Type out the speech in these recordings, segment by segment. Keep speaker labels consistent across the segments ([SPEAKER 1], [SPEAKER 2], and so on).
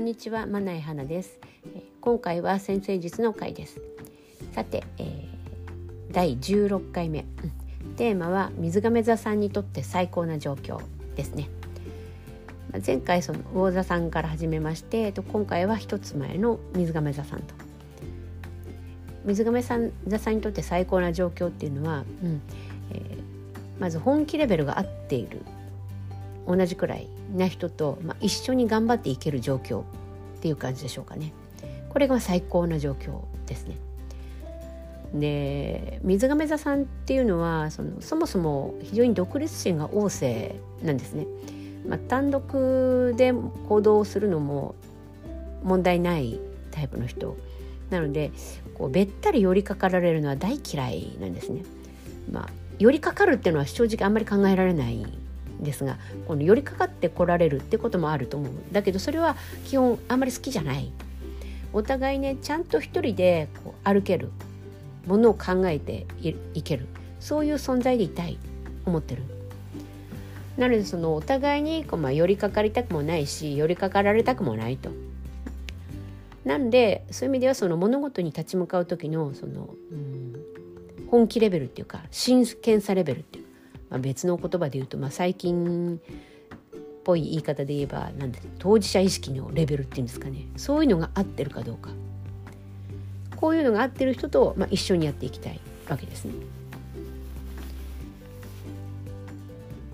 [SPEAKER 1] んにちはまないはなです。今回は先生術の回です。さて、えー、第16回目、テーマは水亀座さんにとって最高な状況ですね。前回その魚座さんから始めまして今回は一つ前の水亀座さんと。水亀さん座さんにとって最高な状況っていうのは、うん。えー、まず本気レベルが合っている。同じくらいな人と、まあ、一緒に頑張っていける状況っていう感じでしょうかね。これが最高な状況ですね。で水亀座さんっていうのはそのそもそも非常に独立心が旺盛なんですね。まあ、単独で行動するのも問題ないタイプの人なのでこうべったり寄りかかられるのは大嫌いなんですね。まあ、寄りかかるっていうのは正直あんまり考えられないですがこの寄りかかってこられるってこともあると思う。だけどそれは基本あんまり好きじゃない。お互いねちゃんと一人でこう歩けるものを考えていける。そういう存在でいたい思ってる。なのでそのお互いにこう、まあ、寄りかかりたくもないし寄りかかられたくもないと。なんでそういう意味ではその物事に立ち向かう時のその、うん、本気レベルっていうか真剣さレベルっていうまあ、別の言葉で言うと、まあ、最近っぽい言い方で言えばなんで当事者意識のレベルっていうんですかねそういうのが合ってるかどうかこういうのが合ってる人と、まあ、一緒にやっていきたいわけですね。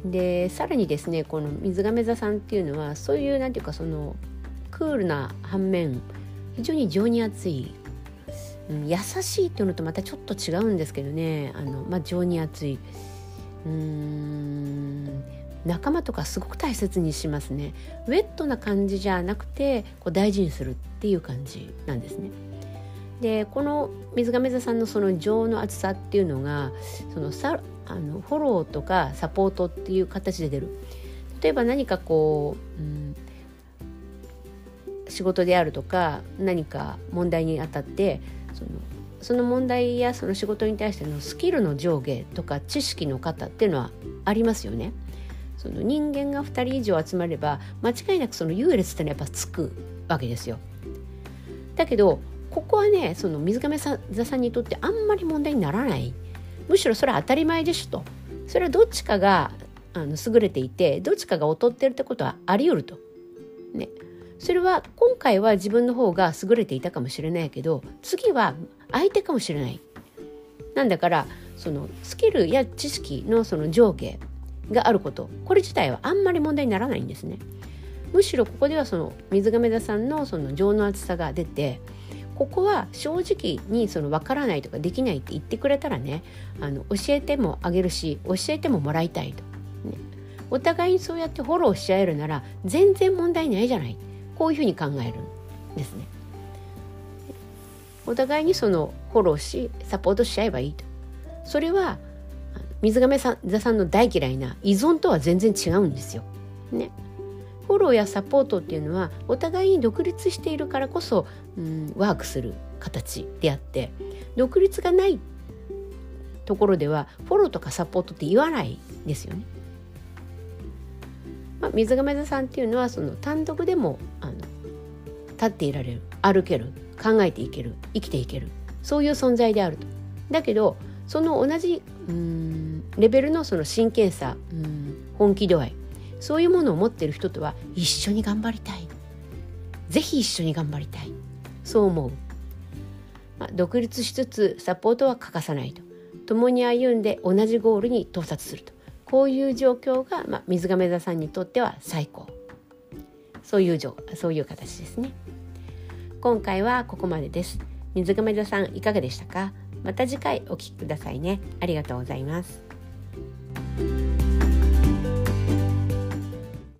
[SPEAKER 1] でさらにですねこの水亀座さんっていうのはそういうなんていうかそのクールな反面非常に情に厚い、うん、優しいっていうのとまたちょっと違うんですけどねあの、まあ、情に厚い。うーん。仲間とかすごく大切にしますね。ウェットな感じじゃなくてこう大事にするっていう感じなんですね。でこの水亀座さんのその情の厚さっていうのがそのさあのフォローとかサポートっていう形で出る。例えば何かこう、うん、仕事であるとか何か問題にあたってそのその問題やその仕事に対してのスキルの上下とか知識の方っていうのはありますよね。その人間が2人以上集まれば間違いなくその優劣ってのはやっぱつくわけですよ。だけどここはねその水亀座さんにとってあんまり問題にならないむしろそれは当たり前でしょとそれはどっちかがあの優れていてどっちかが劣ってるってことはあり得ると。ね、それは今回は自分の方が優れていたかもしれないけど次は相手かもしれない。なんだからそのスキルや知識のその上下があることこれ自体はあんまり問題にならないんですね。むしろここではその水亀座さんのその情の厚さが出てここは正直にその分からないとかできないって言ってくれたらねあの教えてもあげるし教えてももらいたいと、ね、お互いにそうやってフォローし合えるなら全然問題ないじゃないこういうふうに考えるんですね。お互いにそのフォローしサポートしちゃえばいいとそれは水亀座さんの大嫌いな依存とは全然違うんですよ。ね。フォローやサポートっていうのはお互いに独立しているからこそ、うん、ワークする形であって独立がないところではフォローとかサポートって言わないですよね。まあ、水亀座さんっていうのはその単独でも立っていられる歩ける考えていける生きていけるそういう存在であると。だけどその同じうんレベルのその真剣さうん本気度合いそういうものを持っている人とは一緒に頑張りたい。是非一緒に頑張りたい。そう思う、まあ、独立しつつサポートは欠かさないと。共に歩んで同じゴールに到達すると。こういう状況が、まあ、水亀座さんにとっては最高。そういうそういう形ですね。今回はここまでです。水亀座さんいかがでしたか？また次回お聴きくださいね。ありがとうございます。